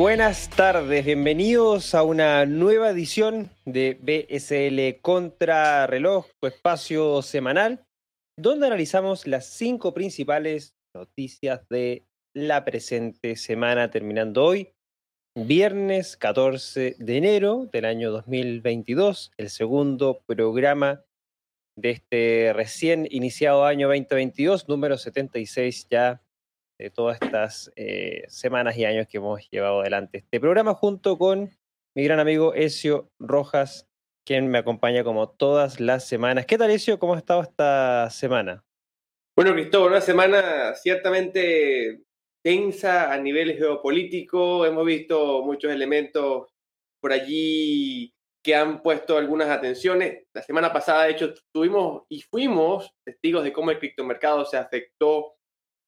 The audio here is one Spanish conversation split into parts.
Buenas tardes, bienvenidos a una nueva edición de BSL Contra Reloj, espacio semanal, donde analizamos las cinco principales noticias de la presente semana, terminando hoy, viernes 14 de enero del año 2022, el segundo programa de este recién iniciado año 2022, número 76 ya de todas estas eh, semanas y años que hemos llevado adelante este programa junto con mi gran amigo Ezio Rojas, quien me acompaña como todas las semanas. ¿Qué tal, Ezio? ¿Cómo ha estado esta semana? Bueno, Cristóbal, una semana ciertamente tensa a nivel geopolítico. Hemos visto muchos elementos por allí que han puesto algunas atenciones. La semana pasada, de hecho, tuvimos y fuimos testigos de cómo el criptomercado se afectó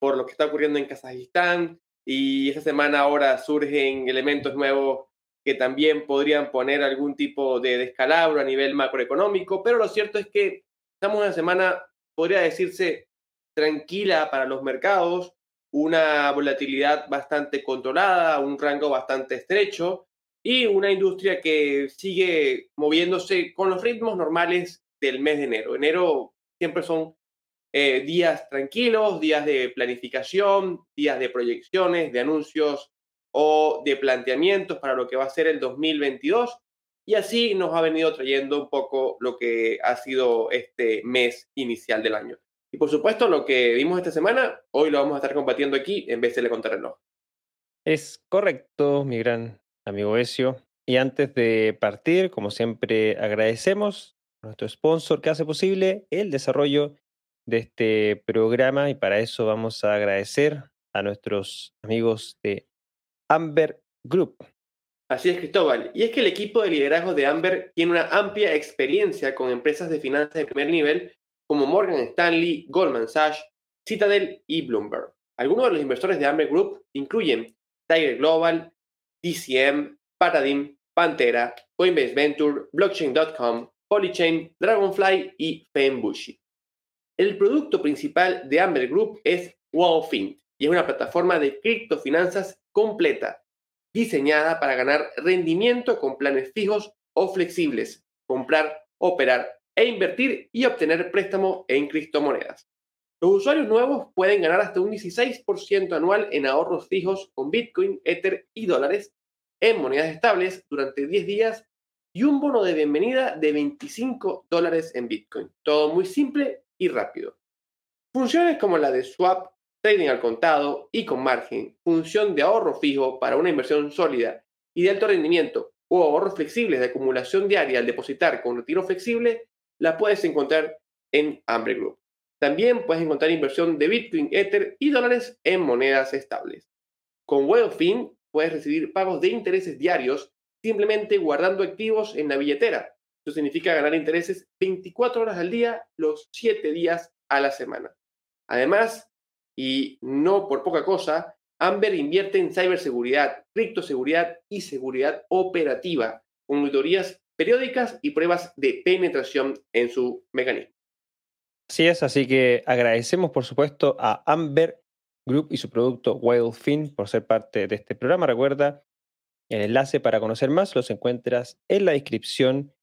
por lo que está ocurriendo en Kazajistán y esta semana ahora surgen elementos nuevos que también podrían poner algún tipo de descalabro a nivel macroeconómico, pero lo cierto es que estamos en una semana, podría decirse, tranquila para los mercados, una volatilidad bastante controlada, un rango bastante estrecho y una industria que sigue moviéndose con los ritmos normales del mes de enero. Enero siempre son eh, días tranquilos, días de planificación, días de proyecciones, de anuncios o de planteamientos para lo que va a ser el 2022. Y así nos ha venido trayendo un poco lo que ha sido este mes inicial del año. Y por supuesto, lo que vimos esta semana, hoy lo vamos a estar compartiendo aquí en vez de Contrarreloj. Es correcto, mi gran amigo Ezio. Y antes de partir, como siempre, agradecemos a nuestro sponsor que hace posible el desarrollo de este programa y para eso vamos a agradecer a nuestros amigos de Amber Group. Así es, Cristóbal. Y es que el equipo de liderazgo de Amber tiene una amplia experiencia con empresas de finanzas de primer nivel como Morgan Stanley, Goldman Sachs, Citadel y Bloomberg. Algunos de los inversores de Amber Group incluyen Tiger Global, DCM, Paradigm, Pantera, Coinbase Venture, Blockchain.com, Polychain, Dragonfly y Fembushi. El producto principal de Amber Group es WowFint y es una plataforma de criptofinanzas completa, diseñada para ganar rendimiento con planes fijos o flexibles, comprar, operar e invertir y obtener préstamo en criptomonedas. Los usuarios nuevos pueden ganar hasta un 16% anual en ahorros fijos con Bitcoin, Ether y dólares en monedas estables durante 10 días y un bono de bienvenida de 25 dólares en Bitcoin. Todo muy simple y rápido. Funciones como la de swap, trading al contado y con margen, función de ahorro fijo para una inversión sólida y de alto rendimiento o ahorros flexibles de acumulación diaria al depositar con retiro flexible, la puedes encontrar en Ambre Group. También puedes encontrar inversión de Bitcoin, Ether y dólares en monedas estables. Con WellFin puedes recibir pagos de intereses diarios simplemente guardando activos en la billetera eso significa ganar intereses 24 horas al día, los 7 días a la semana. Además, y no por poca cosa, Amber invierte en ciberseguridad, criptoseguridad y seguridad operativa, con auditorías periódicas y pruebas de penetración en su mecanismo. Así es, así que agradecemos por supuesto a Amber Group y su producto WhaleFin por ser parte de este programa. Recuerda, el enlace para conocer más los encuentras en la descripción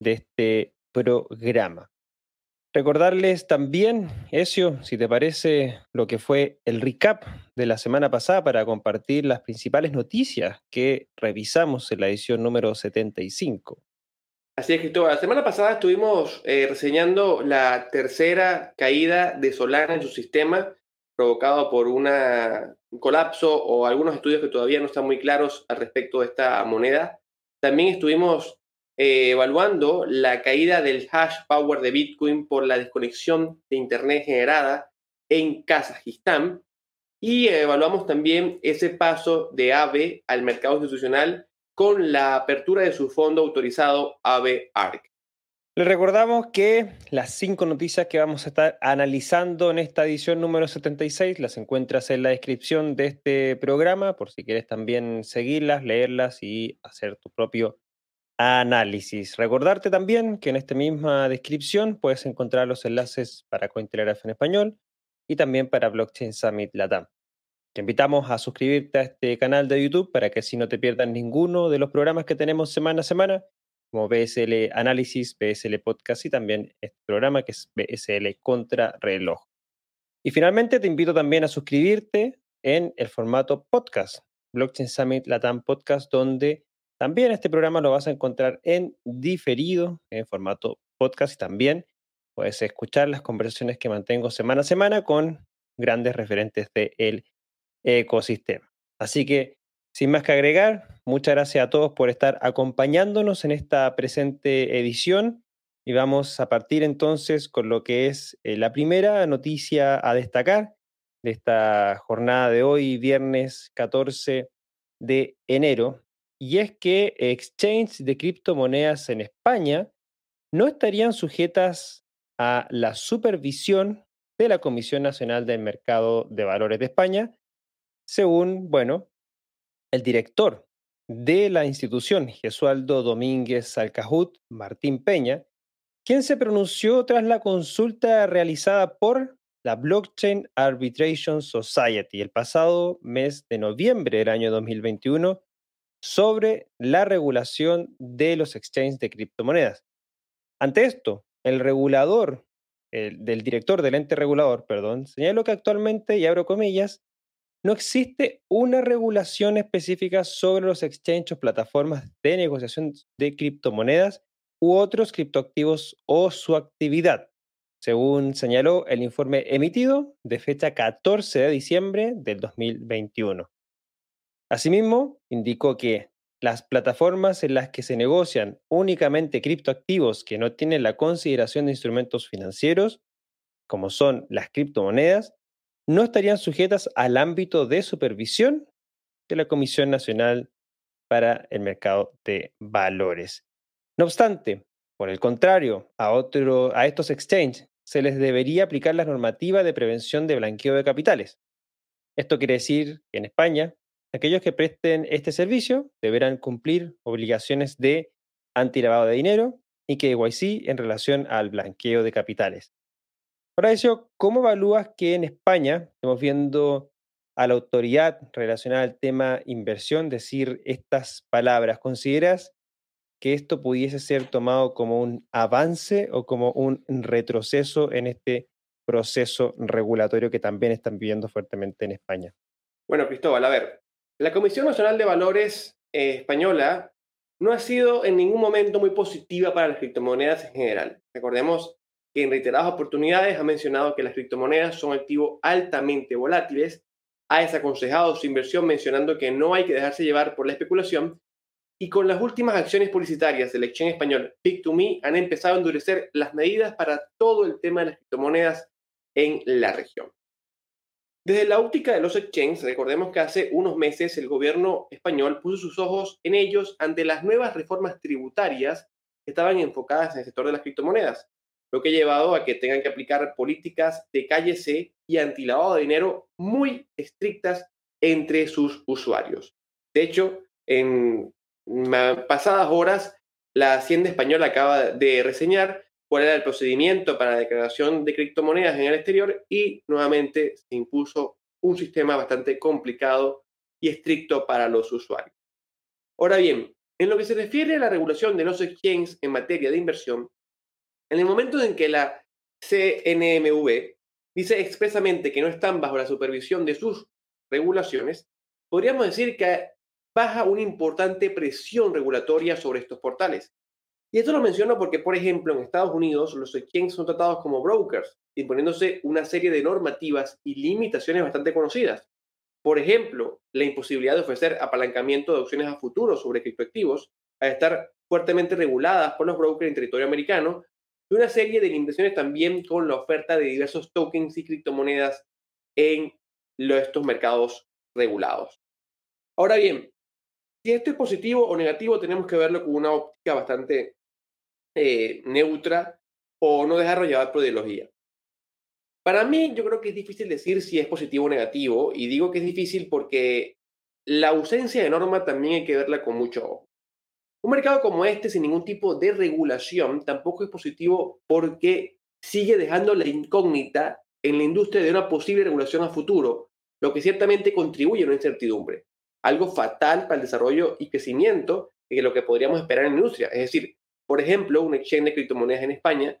de este programa. Recordarles también, Ezio, si te parece, lo que fue el recap de la semana pasada para compartir las principales noticias que revisamos en la edición número 75. Así es, Cristóbal. La semana pasada estuvimos eh, reseñando la tercera caída de Solana en su sistema, provocado por un colapso o algunos estudios que todavía no están muy claros al respecto de esta moneda. También estuvimos eh, evaluando la caída del hash power de Bitcoin por la desconexión de Internet generada en Kazajistán y evaluamos también ese paso de AVE al mercado institucional con la apertura de su fondo autorizado AVE ARC. Les recordamos que las cinco noticias que vamos a estar analizando en esta edición número 76 las encuentras en la descripción de este programa, por si quieres también seguirlas, leerlas y hacer tu propio análisis. Recordarte también que en esta misma descripción puedes encontrar los enlaces para Cointelegraph en español y también para Blockchain Summit Latam. Te invitamos a suscribirte a este canal de YouTube para que así no te pierdas ninguno de los programas que tenemos semana a semana, como BSL Análisis, BSL Podcast y también este programa que es BSL Contra Reloj. Y finalmente te invito también a suscribirte en el formato podcast, Blockchain Summit Latam Podcast, donde también este programa lo vas a encontrar en diferido, en formato podcast también puedes escuchar las conversaciones que mantengo semana a semana con grandes referentes del ecosistema. Así que, sin más que agregar, muchas gracias a todos por estar acompañándonos en esta presente edición y vamos a partir entonces con lo que es eh, la primera noticia a destacar de esta jornada de hoy, viernes 14 de enero, y es que exchanges de criptomonedas en España no estarían sujetas a la supervisión de la Comisión Nacional del Mercado de Valores de España, según, bueno, el director de la institución, Gesualdo Domínguez Alcajut, Martín Peña, quien se pronunció tras la consulta realizada por la Blockchain Arbitration Society el pasado mes de noviembre del año 2021 sobre la regulación de los exchanges de criptomonedas. Ante esto, el regulador, el, del director del ente regulador, perdón, señaló que actualmente, y abro comillas, no existe una regulación específica sobre los exchanges o plataformas de negociación de criptomonedas u otros criptoactivos o su actividad, según señaló el informe emitido de fecha 14 de diciembre del 2021. Asimismo, indicó que las plataformas en las que se negocian únicamente criptoactivos que no tienen la consideración de instrumentos financieros, como son las criptomonedas, no estarían sujetas al ámbito de supervisión de la Comisión Nacional para el Mercado de Valores. No obstante, por el contrario, a, estos exchanges se les debería aplicar la normativa de prevención de blanqueo de capitales. Esto quiere decir que en España aquellos que presten este servicio deberán cumplir obligaciones de antilavado de dinero y KYC en relación al blanqueo de capitales. Ahora, eso, ¿cómo evalúas que en España estamos viendo a la autoridad relacionada al tema inversión decir estas palabras? ¿Consideras que esto pudiese ser tomado como un avance o como un retroceso en este proceso regulatorio que también están viviendo fuertemente en España? Bueno, Cristóbal, a ver, la Comisión Nacional de Valores eh, española no ha sido en ningún momento muy positiva para las criptomonedas en general. Recordemos que en reiteradas oportunidades ha mencionado que las criptomonedas son activos altamente volátiles, ha desaconsejado su inversión mencionando que no hay que dejarse llevar por la especulación y con las últimas acciones publicitarias del exchange español Pick2Me han empezado a endurecer las medidas para todo el tema de las criptomonedas en la región. Desde la óptica de los exchanges, recordemos que hace unos meses el gobierno español puso sus ojos en ellos ante las nuevas reformas tributarias que estaban enfocadas en el sector de las criptomonedas, lo que ha llevado a que tengan que aplicar políticas de calle C y antilavado de dinero muy estrictas entre sus usuarios. De hecho, en pasadas horas, la Hacienda Española acaba de reseñar cuál era el procedimiento para la declaración de criptomonedas en el exterior y nuevamente se impuso un sistema bastante complicado y estricto para los usuarios. Ahora bien, en lo que se refiere a la regulación de los exchanges en materia de inversión, en el momento en que la CNMV dice expresamente que no están bajo la supervisión de sus regulaciones, podríamos decir que baja una importante presión regulatoria sobre estos portales. Y esto lo menciono porque, por ejemplo, en Estados Unidos los exchanges son tratados como brokers, imponiéndose una serie de normativas y limitaciones bastante conocidas. Por ejemplo, la imposibilidad de ofrecer apalancamiento de opciones a futuro sobre criptoactivos, a estar fuertemente reguladas por los brokers en territorio americano, y una serie de limitaciones también con la oferta de diversos tokens y criptomonedas en estos mercados regulados. Ahora bien, si esto es positivo o negativo, tenemos que verlo con una óptica bastante eh, neutra o no llevar por ideología. Para mí, yo creo que es difícil decir si es positivo o negativo, y digo que es difícil porque la ausencia de norma también hay que verla con mucho ojo. Un mercado como este, sin ningún tipo de regulación, tampoco es positivo porque sigue dejando la incógnita en la industria de una posible regulación a futuro, lo que ciertamente contribuye a una incertidumbre, algo fatal para el desarrollo y crecimiento de lo que podríamos esperar en la industria. Es decir, por ejemplo, un exchange de criptomonedas en España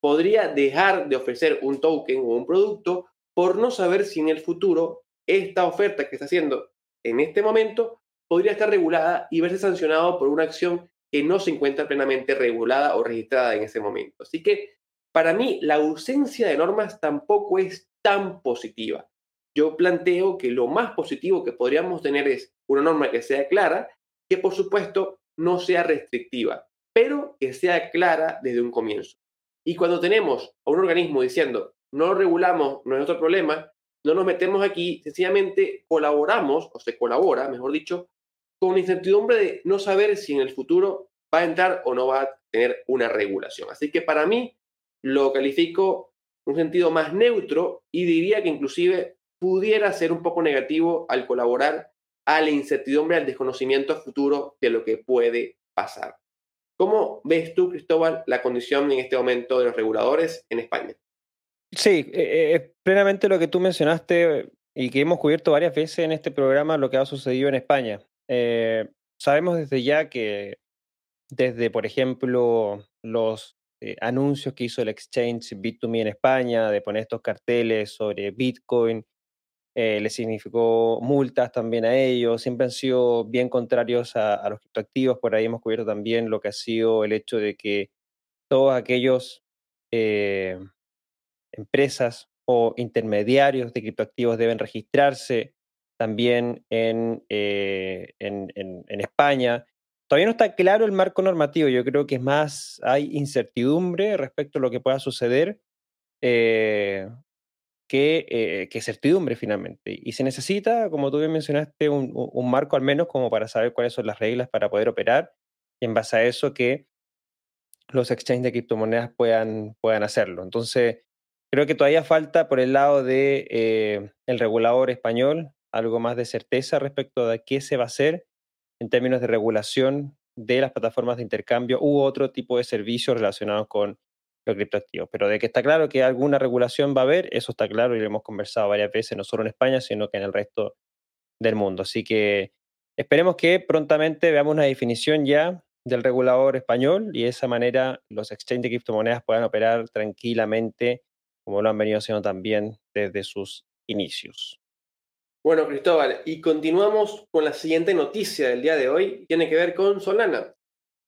podría dejar de ofrecer un token o un producto por no saber si en el futuro esta oferta que está haciendo en este momento podría estar regulada y verse sancionado por una acción que no se encuentra plenamente regulada o registrada en ese momento. Así que para mí la ausencia de normas tampoco es tan positiva. Yo planteo que lo más positivo que podríamos tener es una norma que sea clara, que por supuesto no sea restrictiva, pero que sea clara desde un comienzo. Y cuando tenemos a un organismo diciendo, no regulamos, nuestro problema, no nos metemos aquí, sencillamente colaboramos, o se colabora, mejor dicho, con incertidumbre de no saber si en el futuro va a entrar o no va a tener una regulación. Así que para mí lo califico un sentido más neutro y diría que inclusive pudiera ser un poco negativo al colaborar a la incertidumbre, al desconocimiento futuro de lo que puede pasar. ¿Cómo ves tú, Cristóbal, la condición en este momento de los reguladores en España? Sí, eh, eh, es plenamente lo que tú mencionaste y que hemos cubierto varias veces en este programa, lo que ha sucedido en España. Eh, sabemos desde ya que desde, por ejemplo, los anuncios que hizo el exchange Bit2Me en España de poner estos carteles sobre Bitcoin, le significó multas también a ellos, siempre han sido bien contrarios a, los criptoactivos, por ahí hemos cubierto también lo que ha sido el hecho de que todos aquellos empresas o intermediarios de criptoactivos deben registrarse también en, eh, en, España. Todavía no está claro el marco normativo, yo creo que es más, hay incertidumbre respecto a lo que pueda suceder eh, que, eh, que, certidumbre finalmente. Y se necesita, como tú bien mencionaste, un, marco al menos como para saber cuáles son las reglas para poder operar y en base a eso que los exchanges de criptomonedas puedan, puedan hacerlo. Entonces, Creo que todavía falta por el lado de eh, el regulador español algo más de certeza respecto de qué se va a hacer en términos de regulación de las plataformas de intercambio u otro tipo de servicios relacionados con los criptoactivos. Pero de que está claro que alguna regulación va a haber, eso está claro y lo hemos conversado varias veces, no solo en España, sino que en el resto del mundo. Así que esperemos que prontamente veamos una definición ya del regulador español y de esa manera los exchanges de criptomonedas puedan operar tranquilamente como lo han venido haciendo también desde sus inicios. Bueno, Cristóbal, y continuamos con la siguiente noticia del día de hoy, tiene que ver con Solana,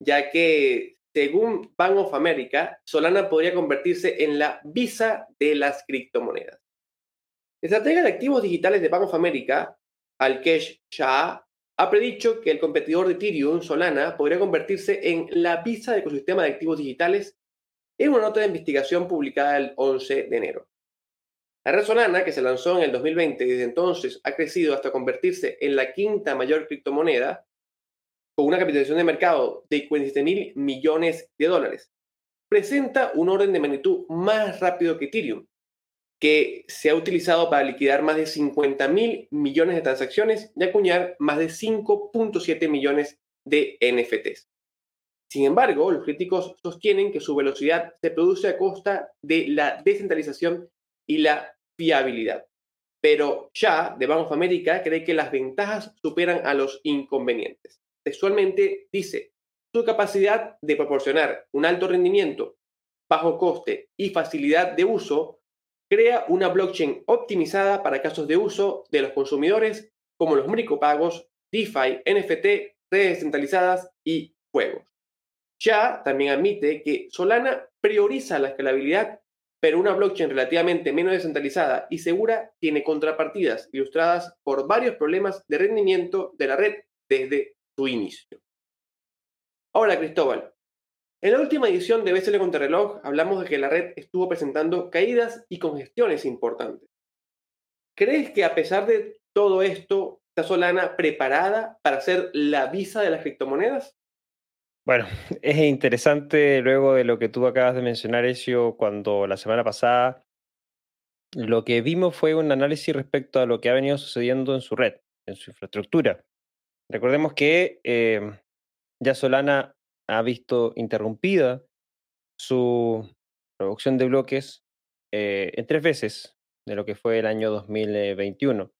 ya que según Bank of America, Solana podría convertirse en la visa de las criptomonedas. Estratega de activos digitales de Bank of America, Alkesh Shah, ha predicho que el competidor de Ethereum, Solana, podría convertirse en la visa del ecosistema de activos digitales en una nota de investigación publicada el 11 de enero. La red Solana, que se lanzó en el 2020 y desde entonces ha crecido hasta convertirse en la quinta mayor criptomoneda, con una capitalización de mercado de 47 mil millones de dólares, presenta un orden de magnitud más rápido que Ethereum, que se ha utilizado para liquidar más de 50 mil millones de transacciones y acuñar más de 5.7 millones de NFTs. Sin embargo, los críticos sostienen que su velocidad se produce a costa de la descentralización y la fiabilidad. Pero ya de Bank of America cree que las ventajas superan a los inconvenientes. Textualmente dice, su capacidad de proporcionar un alto rendimiento, bajo coste y facilidad de uso crea una blockchain optimizada para casos de uso de los consumidores como los micropagos, DeFi, NFT, redes descentralizadas y juegos. Ya también admite que Solana prioriza la escalabilidad, pero una blockchain relativamente menos descentralizada y segura tiene contrapartidas ilustradas por varios problemas de rendimiento de la red desde su inicio. Ahora, Cristóbal, en la última edición de BSL Contrarreloj hablamos de que la red estuvo presentando caídas y congestiones importantes. ¿Crees que a pesar de todo esto, está Solana preparada para ser la visa de las criptomonedas? Bueno, es interesante luego de lo que tú acabas de mencionar, Ezio, cuando la semana pasada lo que vimos fue un análisis respecto a lo que ha venido sucediendo en su red, en su infraestructura. Recordemos que eh, ya Solana ha visto interrumpida su producción de bloques eh, en tres veces de lo que fue el año 2021.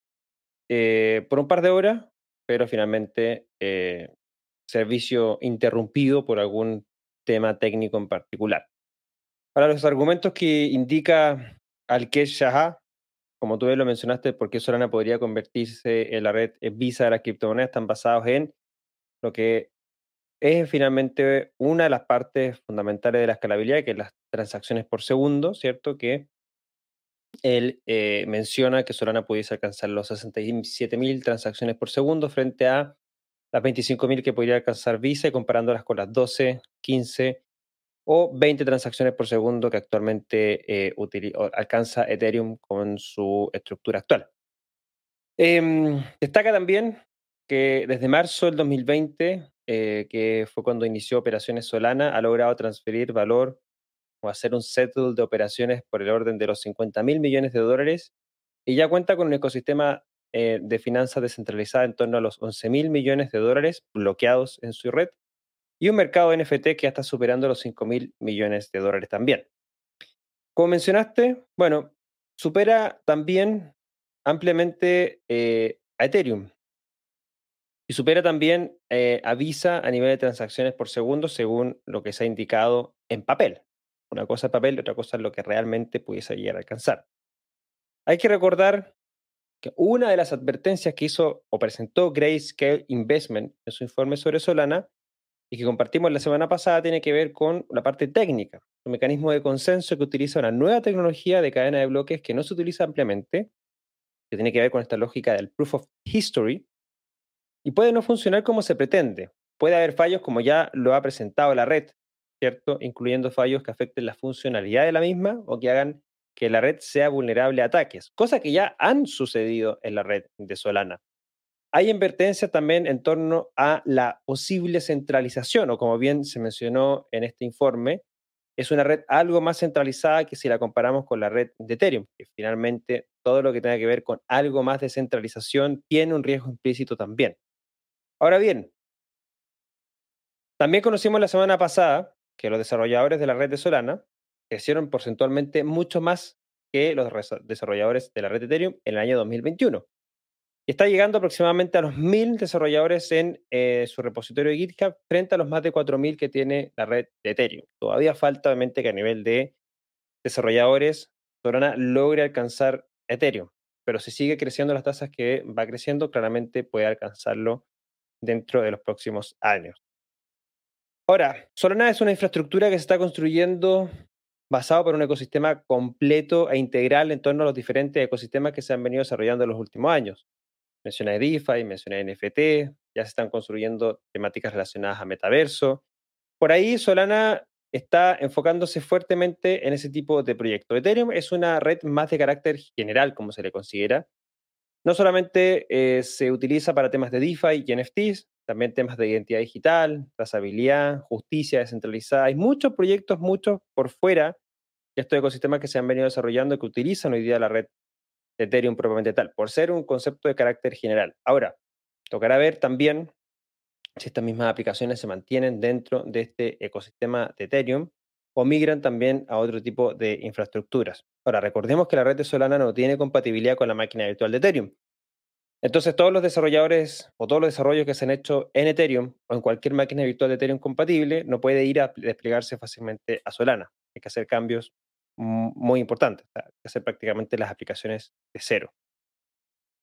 eh, por un par de horas, pero finalmente servicio interrumpido por algún tema técnico en particular. Para los argumentos que indica Al-Kesh como tú lo mencionaste, por qué Solana podría convertirse en la red Visa de las criptomonedas, están basados en lo que es finalmente una de las partes fundamentales de la escalabilidad, que es las transacciones por segundo, ¿cierto? Que él eh, menciona que Solana pudiese alcanzar los 67.000 transacciones por segundo frente a las 25.000 que podría alcanzar Visa y comparándolas con las 12, 15 o 20 transacciones por segundo que actualmente eh, alcanza Ethereum con su estructura actual. Em, destaca también que desde marzo del 2020 eh, que fue cuando inició operaciones Solana, ha logrado transferir valor o hacer un settle de operaciones por el orden de los 50 mil millones de dólares y ya cuenta con un ecosistema eh, de finanzas descentralizada en torno a los 11 mil millones de dólares bloqueados en su red y un mercado de NFT que ya está superando los 5 mil millones de dólares también. Como mencionaste, bueno, supera también ampliamente eh, a Ethereum. Y supera también eh, a Visa a nivel de transacciones por segundo según lo que se ha indicado en papel. Una cosa es papel y otra cosa es lo que realmente pudiese llegar a alcanzar. Hay que recordar que una de las advertencias que hizo o presentó Grayscale Investment en su informe sobre Solana y que compartimos la semana pasada tiene que ver con la parte técnica, un mecanismo de consenso que utiliza una nueva tecnología de cadena de bloques que no se utiliza ampliamente, que tiene que ver con esta lógica del proof of history, y puede no funcionar como se pretende. Puede haber fallos como ya lo ha presentado la red, ¿cierto? Incluyendo fallos que afecten la funcionalidad de la misma o que hagan que la red sea vulnerable a ataques, cosa que ya han sucedido en la red de Solana. Hay advertencias también en torno a la posible centralización, o como bien se mencionó en este informe, es una red algo más centralizada que si la comparamos con la red de Ethereum, que finalmente todo lo que tenga que ver con algo más de centralización tiene un riesgo implícito también. Ahora bien, también conocimos la semana pasada que los desarrolladores de la red de Solana crecieron porcentualmente mucho más que los desarrolladores de la red de Ethereum en el año 2021. Y está llegando aproximadamente a los 1.000 desarrolladores en eh, su repositorio de GitHub frente a los más de 4.000 que tiene la red de Ethereum. Todavía falta, obviamente, que a nivel de desarrolladores Solana logre alcanzar Ethereum. Pero si sigue creciendo las tasas que va creciendo, claramente puede alcanzarlo dentro de los próximos años. Ahora, Solana es una infraestructura que se está construyendo basado por un ecosistema completo e integral en torno a los diferentes ecosistemas que se han venido desarrollando en los últimos años. Mencioné DeFi, mencioné NFT, ya se están construyendo temáticas relacionadas a metaverso. Por ahí Solana está enfocándose fuertemente en ese tipo de proyectos. Ethereum es una red más de carácter general, como se le considera, no solamente eh, se utiliza para temas de DeFi y NFTs, también temas de identidad digital, trazabilidad, justicia descentralizada. Hay muchos proyectos, muchos por fuera de estos ecosistemas que se han venido desarrollando que utilizan hoy día la red Ethereum propiamente tal, por ser un concepto de carácter general. Ahora, tocará ver también si estas mismas aplicaciones se mantienen dentro de este ecosistema de Ethereum o migran también a otro tipo de infraestructuras. Ahora, recordemos que la red de Solana no tiene compatibilidad con la máquina virtual de Ethereum. Entonces, todos los desarrolladores o todos los desarrollos que se han hecho en Ethereum o en cualquier máquina virtual de Ethereum compatible no puede ir a desplegarse fácilmente a Solana. Hay que hacer cambios muy que hacer prácticamente las aplicaciones de cero.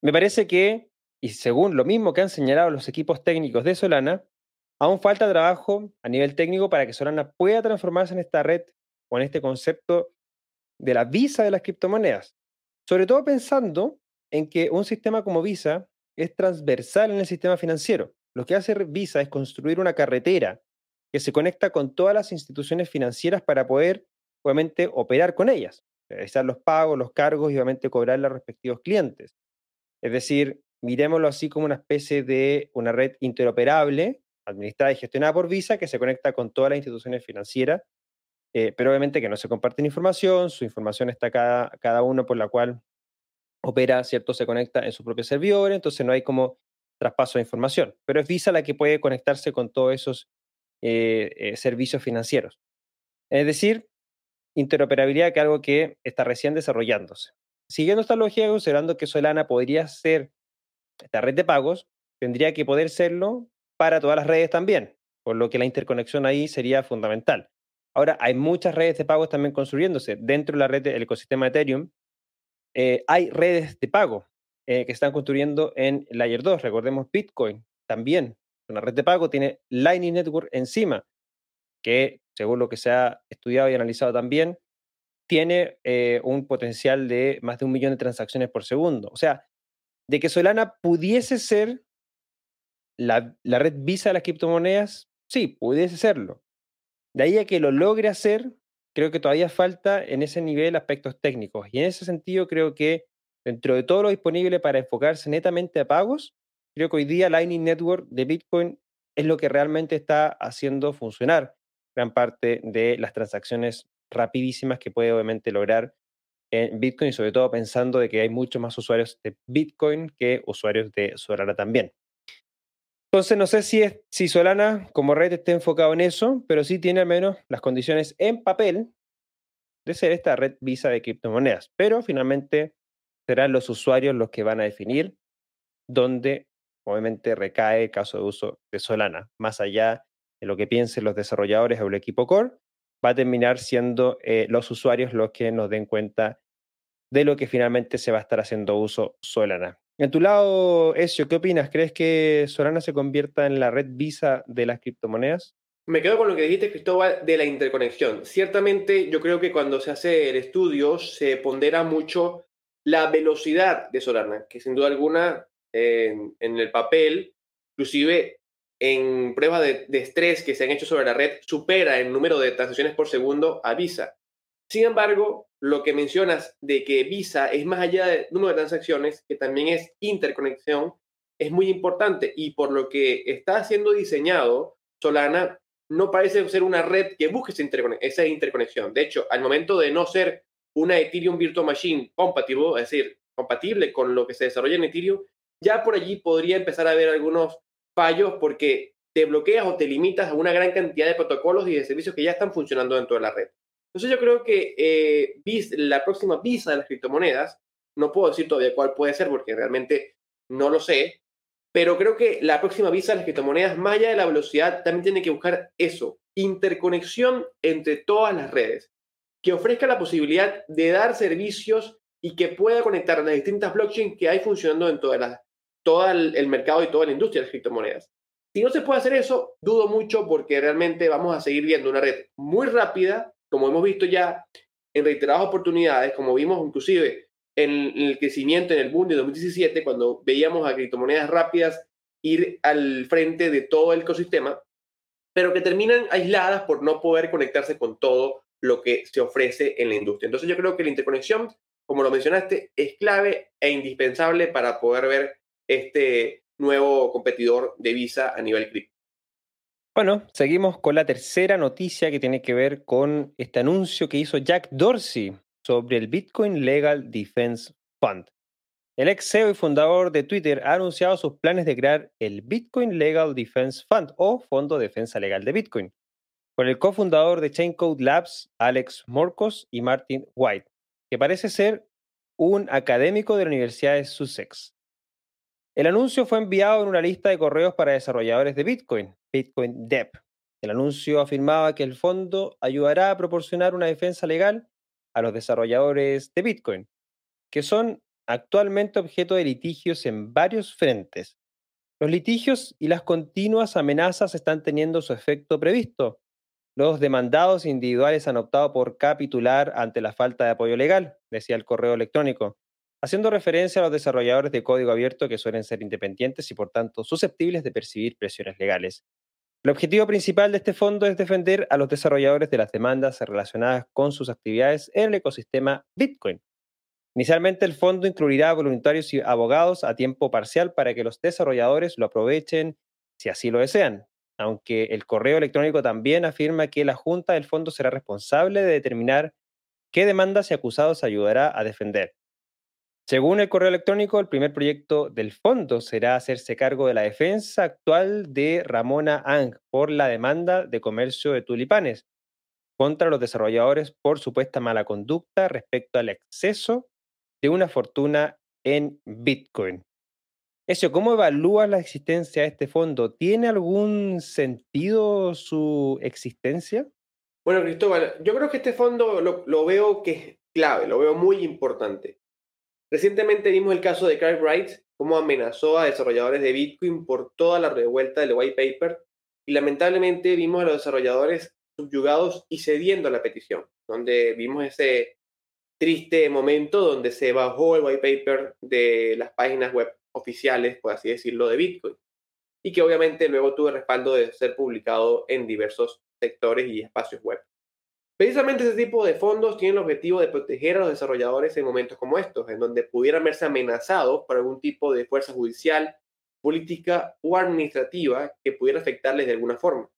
Me parece que, y según lo mismo que han señalado los equipos técnicos de Solana, aún falta trabajo a nivel técnico para que Solana pueda transformarse en esta red o en este concepto de la visa de las criptomonedas. Sobre todo pensando en que un sistema como Visa es transversal en el sistema financiero. Lo que hace Visa es construir una carretera que se conecta con todas las instituciones financieras para poder, obviamente, operar con ellas, realizar los pagos, los cargos y, obviamente, cobrar a los respectivos clientes. Es decir, miremoslo así como una especie de una red interoperable, administrada y gestionada por Visa, que se conecta con todas las instituciones financieras eh, pero obviamente que no se comparten información, su información está cada, cada uno por la cual opera, ¿cierto? Se conecta en su propio servidor, entonces no hay como traspaso de información, pero es Visa la que puede conectarse con todos esos eh, eh, servicios financieros. Es decir, interoperabilidad que es algo que está recién desarrollándose. Siguiendo esta lógica, considerando que Solana podría ser esta red de pagos tendría que poder serlo para todas las redes también, por lo que la interconexión ahí sería fundamental. Ahora, hay muchas redes de pagos también construyéndose. Dentro de la red del ecosistema Ethereum, eh, hay redes de pago eh, que están construyendo en Layer 2. Recordemos Bitcoin también, una red de pago, tiene Lightning Network encima, que según lo que se ha estudiado y analizado también, tiene eh, un potencial de más de un millón de transacciones por segundo. O sea, de que Solana pudiese ser la, la red Visa de las criptomonedas, sí, pudiese serlo. De ahí a que lo logre hacer, creo que todavía falta en ese nivel aspectos técnicos. Y en ese sentido creo que dentro de todo lo disponible para enfocarse netamente a pagos, creo que hoy día Lightning Network de Bitcoin es lo que realmente está haciendo funcionar gran parte de las transacciones rapidísimas que puede obviamente lograr en Bitcoin y sobre todo pensando de que hay muchos más usuarios de Bitcoin que usuarios de Solana también. Entonces no sé si, es, si Solana como red esté enfocado en eso, pero sí tiene al menos las condiciones en papel de ser esta red Visa de criptomonedas. Pero finalmente serán los usuarios los que van a definir dónde obviamente recae el caso de uso de Solana. Más allá de lo que piensen los desarrolladores o el equipo core, va a terminar siendo eh, los usuarios los que nos den cuenta de lo que finalmente se va a estar haciendo uso Solana. En tu lado, Ezio, ¿qué opinas? ¿Crees que Solana se convierta en la red Visa de las criptomonedas? Me quedo con lo que dijiste, Cristóbal, de la interconexión. Ciertamente, yo creo que cuando se hace el estudio se pondera mucho la velocidad de Solana, que sin duda alguna en, el papel, inclusive en pruebas de, de, estrés que se han hecho sobre la red, supera el número de transacciones por segundo a Visa. Sin embargo, lo que mencionas de que Visa es más allá del número de transacciones, que también es interconexión, es muy importante y por lo que está siendo diseñado, Solana no parece ser una red que busque esa, interconexión. De hecho, al momento de no ser una Ethereum Virtual Machine compatible, es decir, compatible con lo que se desarrolla en Ethereum, ya por allí podría empezar a haber algunos fallos porque te bloqueas o te limitas a una gran cantidad de protocolos y de servicios que ya están funcionando dentro de la red. Entonces yo creo que eh, la próxima visa de las criptomonedas, no puedo decir todavía cuál puede ser porque realmente no lo sé, pero creo que la próxima visa de las criptomonedas, más allá de la velocidad, también tiene que buscar eso, interconexión entre todas las redes, que ofrezca la posibilidad de dar servicios y que pueda conectar las distintas blockchains que hay funcionando en toda la, todo el mercado y toda la industria de las criptomonedas. Si no se puede hacer eso, dudo mucho porque realmente vamos a seguir viendo una red muy rápida, como hemos visto ya en reiteradas oportunidades, como vimos inclusive en, el crecimiento en el boom de 2017, cuando veíamos a criptomonedas rápidas ir al frente de todo el ecosistema, pero que terminan aisladas por no poder conectarse con todo lo que se ofrece en la industria. Entonces yo creo que la interconexión, como lo mencionaste, es clave e indispensable para poder ver este nuevo competidor de Visa a nivel cripto. Bueno, seguimos con la tercera noticia que tiene que ver con este anuncio que hizo Jack Dorsey sobre el Bitcoin Legal Defense Fund. El ex CEO y fundador de Twitter ha anunciado sus planes de crear el Bitcoin Legal Defense Fund o Fondo de Defensa Legal de Bitcoin, con el cofundador de Chaincode Labs, Alex Morcos y Martin White, que parece ser un académico de la Universidad de Sussex. El anuncio fue enviado en una lista de correos para desarrolladores de Bitcoin, Bitcoin Dev. El anuncio afirmaba que el fondo ayudará a proporcionar una defensa legal a los desarrolladores de Bitcoin, que son actualmente objeto de litigios en varios frentes. Los litigios y las continuas amenazas están teniendo su efecto previsto. Los demandados individuales han optado por capitular ante la falta de apoyo legal, decía el correo electrónico, haciendo referencia a los desarrolladores de código abierto que suelen ser independientes y por tanto susceptibles de percibir presiones legales. El objetivo principal de este fondo es defender a los desarrolladores de las demandas relacionadas con sus actividades en el ecosistema Bitcoin. Inicialmente el fondo incluirá voluntarios y abogados a tiempo parcial para que los desarrolladores lo aprovechen si así lo desean, aunque el correo electrónico también afirma que la Junta del Fondo será responsable de determinar qué demandas y acusados ayudará a defender. Según el correo electrónico, el primer proyecto del fondo será hacerse cargo de la defensa actual de Ramona Ang por la demanda de comercio de tulipanes contra los desarrolladores por supuesta mala conducta respecto al exceso de una fortuna en Bitcoin. Eso, ¿cómo evalúas la existencia de este fondo? ¿Tiene algún sentido su existencia? Bueno, Cristóbal, yo creo que este fondo lo, lo veo que es clave, lo veo muy importante. Recientemente vimos el caso de Craig Wright, cómo amenazó a desarrolladores de Bitcoin por toda la revuelta del white paper y lamentablemente vimos a los desarrolladores subyugados y cediendo a la petición, donde vimos ese triste momento donde se bajó el white paper de las páginas web oficiales, por así decirlo, de Bitcoin. Y que obviamente luego tuvo respaldo de ser publicado en diversos sectores y espacios web. Precisamente ese tipo de fondos tienen el objetivo de proteger a los desarrolladores en momentos como estos, en donde pudieran verse amenazados por algún tipo de fuerza judicial, política o administrativa que pudiera afectarles de alguna forma.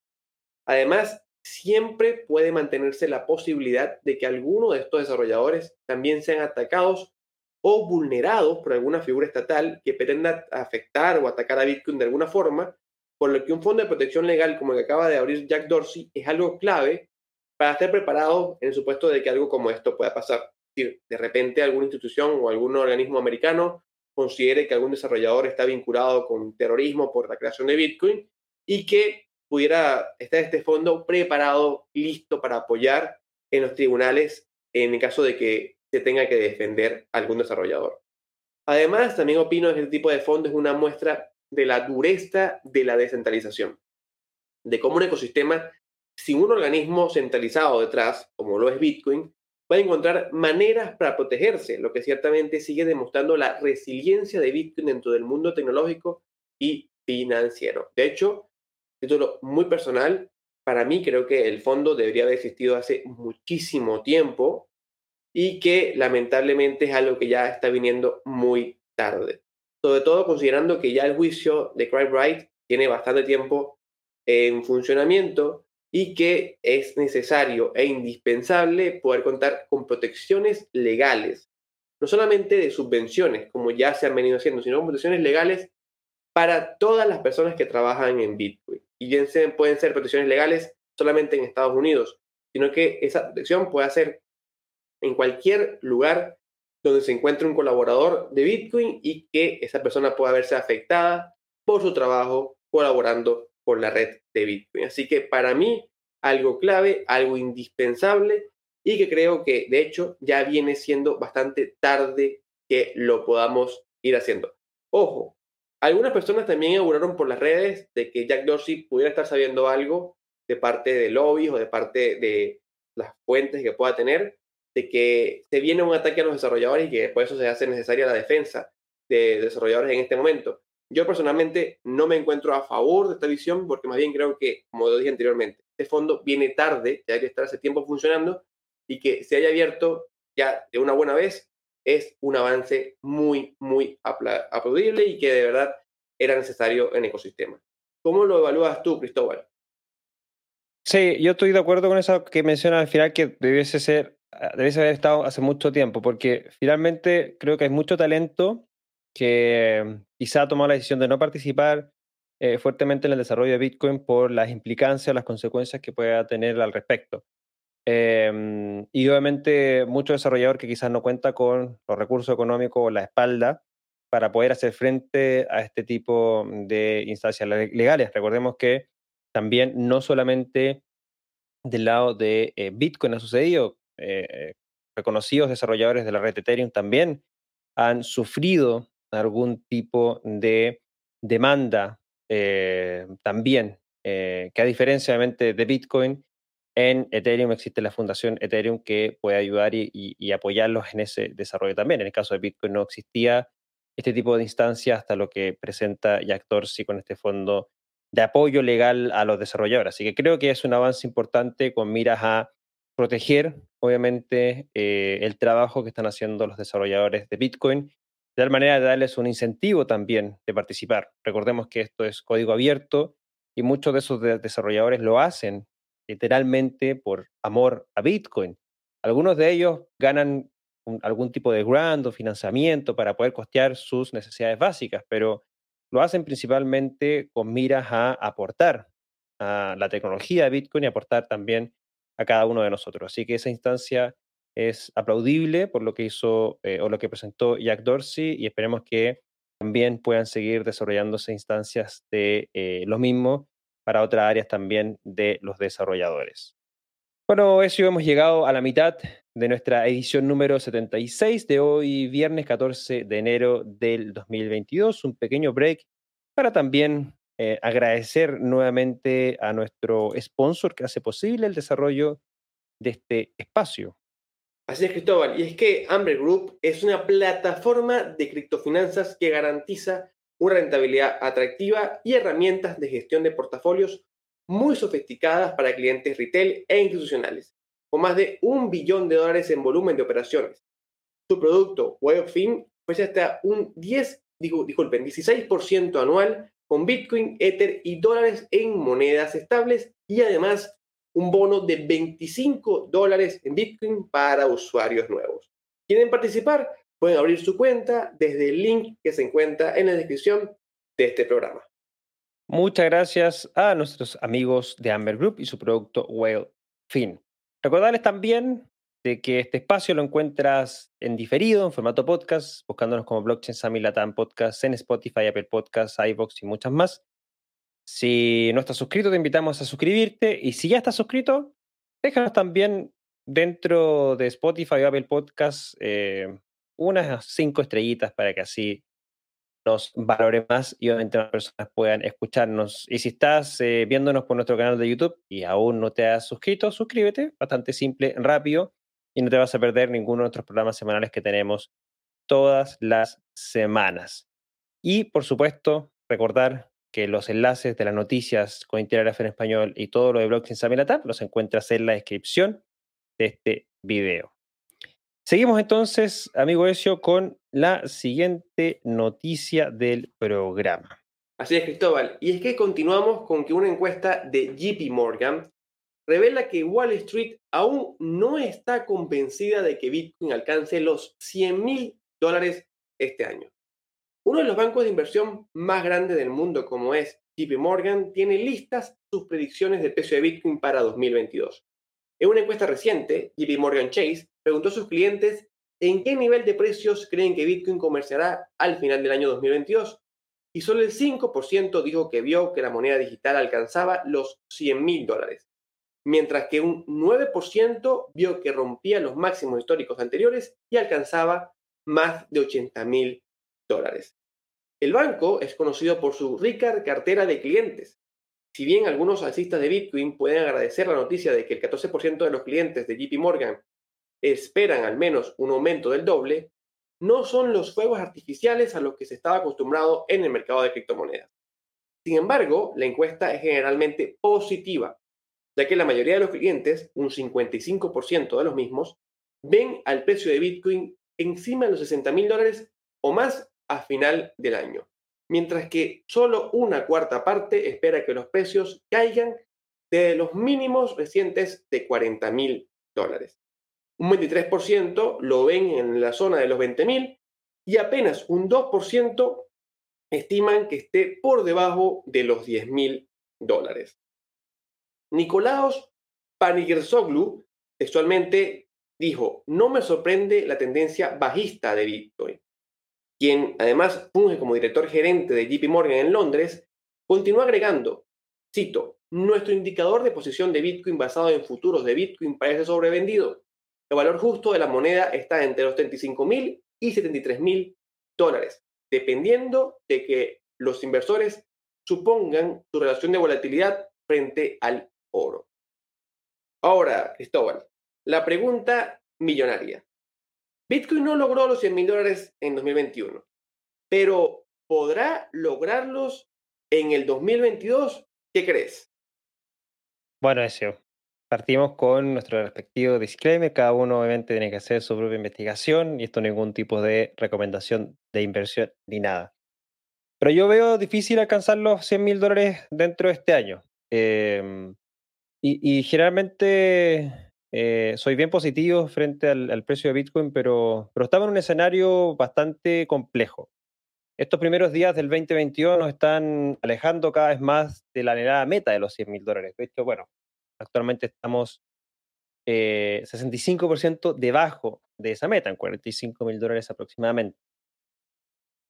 Además, siempre puede mantenerse la posibilidad de que alguno de estos desarrolladores también sean atacados o vulnerados por alguna figura estatal que pretenda afectar o atacar a Bitcoin de alguna forma, por lo que un fondo de protección legal como el que acaba de abrir Jack Dorsey es algo clave para estar preparados en el supuesto de que algo como esto pueda pasar. Es de repente alguna institución o algún organismo americano considere que algún desarrollador está vinculado con terrorismo por la creación de Bitcoin y que pudiera estar este fondo preparado, listo para apoyar en los tribunales en el caso de que se tenga que defender algún desarrollador. Además, también opino que este tipo de fondo es una muestra de la dureza de la descentralización, de cómo un ecosistema sin un organismo centralizado detrás, como lo es Bitcoin, puede encontrar maneras para protegerse, lo que ciertamente sigue demostrando la resiliencia de Bitcoin dentro del mundo tecnológico y financiero. De hecho, título muy personal, para mí creo que el fondo debería haber existido hace muchísimo tiempo y que lamentablemente es algo que ya está viniendo muy tarde. Sobre todo considerando que ya el juicio de Craig tiene bastante tiempo en funcionamiento y que es necesario e indispensable poder contar con protecciones legales, no solamente de subvenciones, como ya se han venido haciendo, sino protecciones legales para todas las personas que trabajan en Bitcoin. Y bien pueden ser protecciones legales solamente en Estados Unidos, sino que esa protección puede ser en cualquier lugar donde se encuentre un colaborador de Bitcoin y que esa persona pueda verse afectada por su trabajo colaborando con la red de Bitcoin. Así que para mí, algo clave, algo indispensable y que creo que de hecho ya viene siendo bastante tarde que lo podamos ir haciendo. Ojo, algunas personas también auguraron por las redes de que Jack Dorsey pudiera estar sabiendo algo de parte de lobbies o de parte de las fuentes que pueda tener de que se viene un ataque a los desarrolladores y que por eso se hace necesaria la defensa de desarrolladores en este momento. Yo personalmente no me encuentro a favor de esta visión porque más bien creo que, como lo dije anteriormente, este fondo viene tarde, ya que estar hace tiempo funcionando y que se haya abierto ya de una buena vez es un avance muy, muy aplaudible y que de verdad era necesario en el ecosistema. ¿Cómo lo evalúas tú, Cristóbal? Sí, yo estoy de acuerdo con eso que menciona al final, que debiese ser Ah, debes haber estado hace mucho tiempo, porque finalmente creo que hay mucho talento que quizá ha tomado la decisión de no participar eh, fuertemente en el desarrollo de Bitcoin por las implicancias, las consecuencias que pueda tener al respecto. Em, y obviamente mucho desarrollador que quizás no cuenta con los recursos económicos o la espalda para poder hacer frente a este tipo de instancias legales. Recordemos que también no solamente del lado de eh, Bitcoin ha sucedido, eh, reconocidos desarrolladores de la red Ethereum también han sufrido algún tipo de demanda eh, también, eh, que a diferencia de Bitcoin, en Ethereum existe la fundación Ethereum que puede ayudar y, apoyarlos en ese desarrollo también. En el caso de Bitcoin no existía este tipo de instancia hasta lo que presenta Jack Dorsey con este fondo de apoyo legal a los desarrolladores. Así que creo que es un avance importante con miras a proteger, obviamente, eh, el trabajo que están haciendo los desarrolladores de Bitcoin, de tal manera de darles un incentivo también de participar. Recordemos que esto es código abierto y muchos de esos desarrolladores lo hacen literalmente por amor a Bitcoin. Algunos de ellos ganan algún tipo de grant o financiamiento para poder costear sus necesidades básicas, pero lo hacen principalmente con miras a aportar a la tecnología de Bitcoin y aportar también a cada uno de nosotros. Así que esa instancia es aplaudible por lo que hizo eh, o lo que presentó Jack Dorsey y esperemos que también puedan seguir desarrollándose instancias de eh, lo mismo para otras áreas también de los desarrolladores. Bueno, eso hemos llegado a la mitad de nuestra edición número 76 de hoy, viernes 14 de enero del 2022. Un pequeño break para también eh, agradecer nuevamente a nuestro sponsor que hace posible el desarrollo de este espacio. Así es, Cristóbal. Y es que Amber Group es una plataforma de criptofinanzas que garantiza una rentabilidad atractiva y herramientas de gestión de portafolios muy sofisticadas para clientes retail e institucionales, con más de un billón de dólares en volumen de operaciones. Su producto, WebFin, ofrece hasta un 10, disculpen, 16% anual con Bitcoin, Ether y dólares en monedas estables y además un bono de 25 dólares en Bitcoin para usuarios nuevos. ¿Quieren participar? Pueden abrir su cuenta desde el link que se encuentra en la descripción de este programa. Muchas gracias a nuestros amigos de Amber Group y su producto Whale Fin. Recordarles también de que este espacio lo encuentras en diferido, en formato podcast, buscándonos como Blockchain Sami Latam Podcast en Spotify, Apple Podcasts, iVoox y muchas más. Si no estás suscrito, te invitamos a suscribirte. Y si ya estás suscrito, déjanos también dentro de Spotify o Apple Podcasts eh, unas cinco estrellitas para que así nos valore más y obviamente más personas puedan escucharnos. Y si estás eh, viéndonos por nuestro canal de YouTube y aún no te has suscrito, suscríbete, bastante simple, rápido y no te vas a perder ninguno de nuestros programas semanales que tenemos todas las semanas. Y por supuesto, recordar que los enlaces de las noticias con Intergraph en español y todo lo de Blockchain Samilatab los encuentras en la descripción de este video. Seguimos entonces, amigo Ezio, con la siguiente noticia del programa. Así es, Cristóbal. Y es que continuamos con que una encuesta de JP Morgan revela que Wall Street aún no está convencida de que Bitcoin alcance los 100 mil dólares este año. Uno de los bancos de inversión más grandes del mundo, como es JP Morgan, tiene listas sus predicciones del precio de Bitcoin para 2022. En una encuesta reciente, JP Morgan Chase preguntó a sus clientes en qué nivel de precios creen que Bitcoin comerciará al final del año 2022. Y solo el 5% dijo que vio que la moneda digital alcanzaba los 100 mil dólares mientras que un 9% vio que rompía los máximos históricos anteriores y alcanzaba más de 80 mil El banco es conocido por su rica cartera de clientes. Si bien algunos alcistas de Bitcoin pueden agradecer la noticia de que el 14% de los clientes de JP Morgan esperan al menos un aumento del doble, no son los fuegos artificiales a los que se estaba acostumbrado en el mercado de criptomonedas. Sin embargo, la encuesta es generalmente positiva ya que la mayoría de los clientes, un 55% de los mismos, ven al precio de Bitcoin encima de los 60 mil dólares o más a final del año, mientras que solo una cuarta parte espera que los precios caigan de los mínimos recientes de 40 mil dólares. Un 23% lo ven en la zona de los 20 mil y apenas un 2% estiman que esté por debajo de los 10 mil dólares. Nicolaos Panigersoglu textualmente dijo, no me sorprende la tendencia bajista de Bitcoin. Quien además funge como director gerente de JP Morgan en Londres, continuó agregando, cito, nuestro indicador de posición de Bitcoin basado en futuros de Bitcoin parece sobrevendido. El valor justo de la moneda está entre los 35 mil y 73 mil dólares, dependiendo de que los inversores supongan su relación de volatilidad frente al oro. Ahora, Cristóbal, la pregunta millonaria. Bitcoin no logró los 100 mil dólares en 2021, pero ¿podrá lograrlos en el 2022? ¿Qué crees? Bueno, eso. Partimos con nuestro respectivo disclaimer. Cada uno obviamente tiene que hacer su propia investigación y esto ningún tipo de recomendación de inversión ni nada. Pero yo veo difícil alcanzar los 100 mil dólares dentro de este año. Eh, y, generalmente eh, soy bien positivo frente al, precio de Bitcoin, pero, pero estamos en un escenario bastante complejo. Estos primeros días del 2021 nos están alejando cada vez más de la anhelada meta de los 100 mil dólares. De hecho, bueno, actualmente estamos eh, 65% debajo de esa meta, en 45 mil dólares aproximadamente.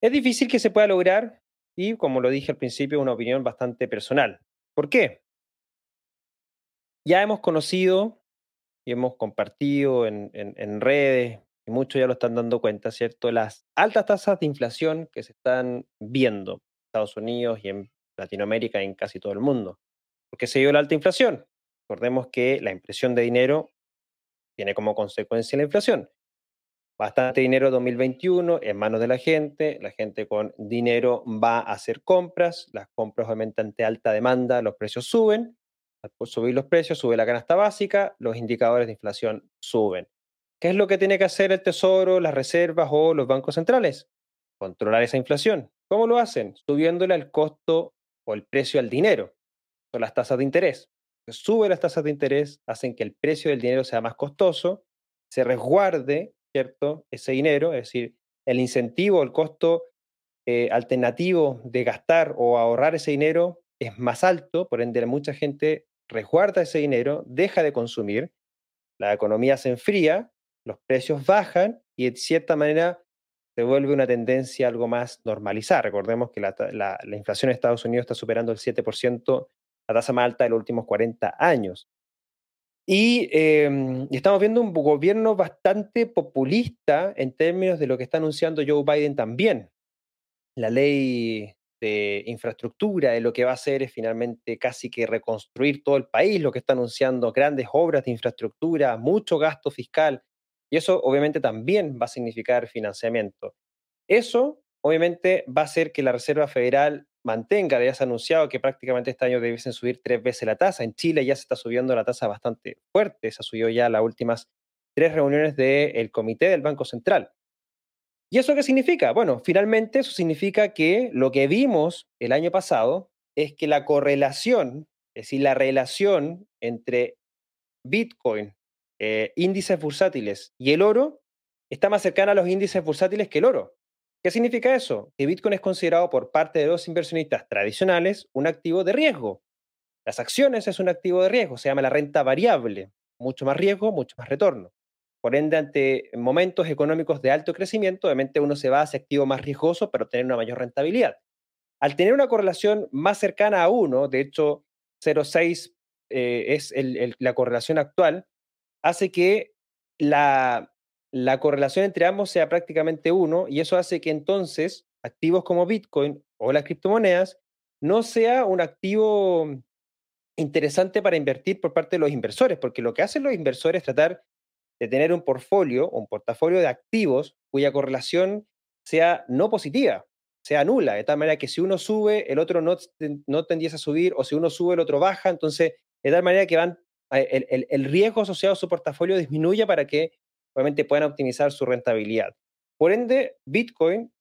Es difícil que se pueda lograr y, como lo dije al principio, una opinión bastante personal. ¿Por qué? Ya hemos conocido y hemos compartido en, en redes, y muchos ya lo están dando cuenta, ¿cierto? Las altas tasas de inflación que se están viendo en Estados Unidos y en Latinoamérica y en casi todo el mundo. ¿Por qué se dio la alta inflación? Recordemos que la impresión de dinero tiene como consecuencia la inflación bastante dinero 2021 en manos de la gente, la gente con dinero va a hacer compras, las compras aumentan ante alta demanda, los precios suben, al subir los precios sube la canasta básica, los indicadores de inflación suben. ¿Qué es lo que tiene que hacer el Tesoro, las reservas o los bancos centrales? Controlar esa inflación. ¿Cómo lo hacen? Subiéndole el costo o el precio al dinero, son las tasas de interés. Sube las tasas de interés, hacen que el precio del dinero sea más costoso, se resguarde ¿cierto? Ese dinero, es decir, el incentivo, el costo eh, alternativo de gastar o ahorrar ese dinero es más alto, por ende mucha gente resguarda ese dinero, deja de consumir, la economía se enfría, los precios bajan y de cierta manera se vuelve una tendencia algo más normalizada. Recordemos que la, la inflación en Estados Unidos está superando el 7%, la tasa más alta de los últimos 40 años. Em, y, estamos viendo un gobierno bastante populista en términos de lo que está anunciando Joe Biden también. La ley de infraestructura, de lo que va a hacer es finalmente casi que reconstruir todo el país, lo que está anunciando grandes obras de infraestructura, mucho gasto fiscal, y eso obviamente también va a significar financiamiento. Eso obviamente va a hacer que la Reserva Federal mantenga, ya se ha anunciado que prácticamente este año debiesen subir tres veces la tasa. En Chile ya se está subiendo la tasa bastante fuerte, se ha subido ya las últimas tres reuniones del comité del Banco Central. ¿Y eso qué significa? Bueno, finalmente eso significa que lo que vimos el año pasado es que la correlación, es decir, la relación entre Bitcoin, eh, índices bursátiles y el oro está más cercana a los índices bursátiles que el oro. ¿Qué significa eso? Que Bitcoin es considerado por parte de los inversionistas tradicionales un activo de riesgo. Las acciones es un activo de riesgo, se llama la renta variable. Mucho más riesgo, mucho más retorno. Por ende, ante momentos económicos de alto crecimiento, obviamente uno se va a ese activo más riesgoso, pero tener una mayor rentabilidad. Al tener una correlación más cercana a 1, de hecho 0,6 eh, es la correlación actual, hace que la, la correlación entre ambos sea prácticamente uno y eso hace que entonces activos como Bitcoin o las criptomonedas no sea un activo interesante para invertir por parte de los inversores, porque lo que hacen los inversores es tratar de tener un portfolio, un portafolio de activos cuya correlación sea no positiva, sea nula, de tal manera que si uno sube, el otro no, no tendiese a subir, o si uno sube, el otro baja, entonces de tal manera que van, el, el riesgo asociado a su portafolio disminuya para que obviamente puedan optimizar su rentabilidad. Por ende, Bitcoin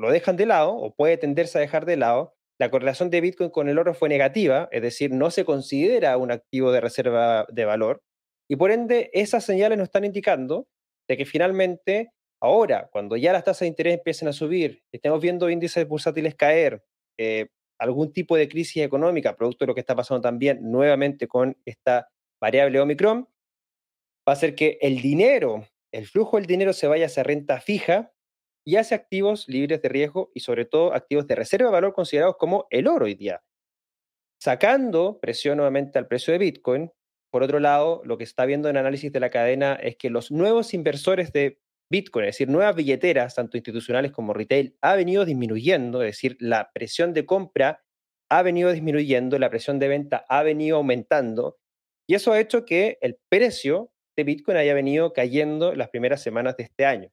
lo dejan de lado o puede tenderse a dejar de lado. La correlación de Bitcoin con el oro fue negativa, es decir, no se considera un activo de reserva de valor. Y por ende, esas señales nos están indicando de que finalmente, ahora, cuando ya las tasas de interés empiecen a subir, estemos viendo índices bursátiles caer, eh, algún tipo de crisis económica, producto de lo que está pasando también nuevamente con esta variable Omicron, va a ser que el dinero el flujo del dinero se vaya hacia renta fija y hacia activos libres de riesgo y sobre todo activos de reserva de valor considerados como el oro hoy día. Sacando presión nuevamente al precio de Bitcoin, por otro lado, lo que está viendo en análisis de la cadena es que los nuevos inversores de Bitcoin, es decir, nuevas billeteras, tanto institucionales como retail, ha venido disminuyendo, es decir, la presión de compra ha venido disminuyendo, la presión de venta ha venido aumentando, y eso ha hecho que el precio Bitcoin haya venido cayendo las primeras semanas de este año.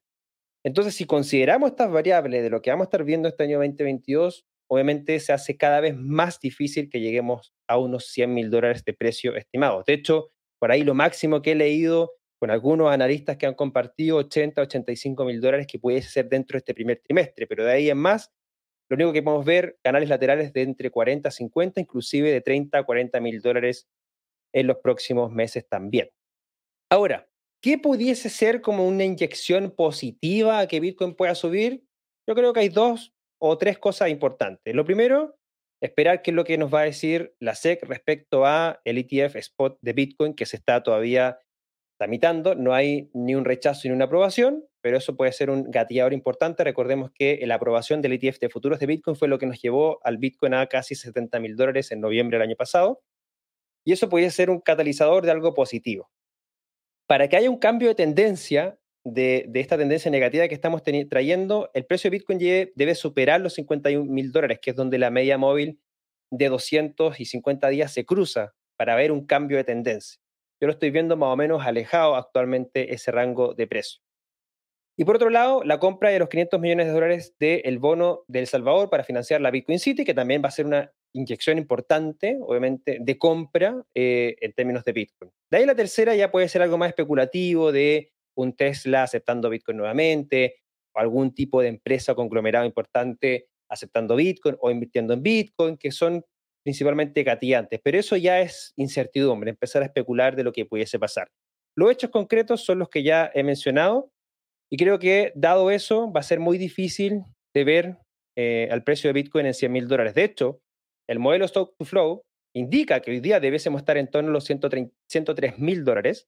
Entonces, si consideramos estas variables de lo que vamos a estar viendo este año 2022, obviamente se hace cada vez más difícil que lleguemos a unos 100 mil dólares de precio estimado. De hecho, por ahí lo máximo que he leído con algunos analistas que han compartido 80, 85 mil dólares que pudiese ser dentro de este primer trimestre, pero de ahí en más, lo único que podemos ver, canales laterales de entre 40 a 50, inclusive de 30 a 40 mil dólares en los próximos meses también. Ahora, ¿qué pudiese ser como una inyección positiva a que Bitcoin pueda subir? Yo creo que hay dos o tres cosas importantes. Lo primero, esperar qué es lo que nos va a decir la SEC respecto a el ETF spot de Bitcoin que se está todavía tramitando. No hay ni un rechazo ni una aprobación, pero eso puede ser un gatillador importante. Recordemos que la aprobación del ETF de futuros de Bitcoin fue lo que nos llevó al Bitcoin a casi 70 mil dólares en noviembre del año pasado. Y eso puede ser un catalizador de algo positivo. Para que haya un cambio de tendencia, de, esta tendencia negativa que estamos trayendo, el precio de Bitcoin debe superar los 51 mil dólares, que es donde la media móvil de 250 días se cruza para ver un cambio de tendencia. Yo lo estoy viendo más o menos alejado actualmente ese rango de precio. Y por otro lado, la compra de los 500 millones de dólares del bono de El Salvador para financiar la Bitcoin City, que también va a ser una inyección importante, obviamente, de compra eh, en términos de Bitcoin. De ahí la tercera ya puede ser algo más especulativo de un Tesla aceptando Bitcoin nuevamente, o algún tipo de empresa o conglomerado importante aceptando Bitcoin o invirtiendo en Bitcoin, que son principalmente gatillantes. Pero eso ya es incertidumbre, empezar a especular de lo que pudiese pasar. Los hechos concretos son los que ya he mencionado y creo que dado eso va a ser muy difícil de ver eh, al precio de Bitcoin en 100 mil dólares. De hecho, el modelo Stock to Flow indica que hoy día debiésemos estar en torno a los 103 mil dólares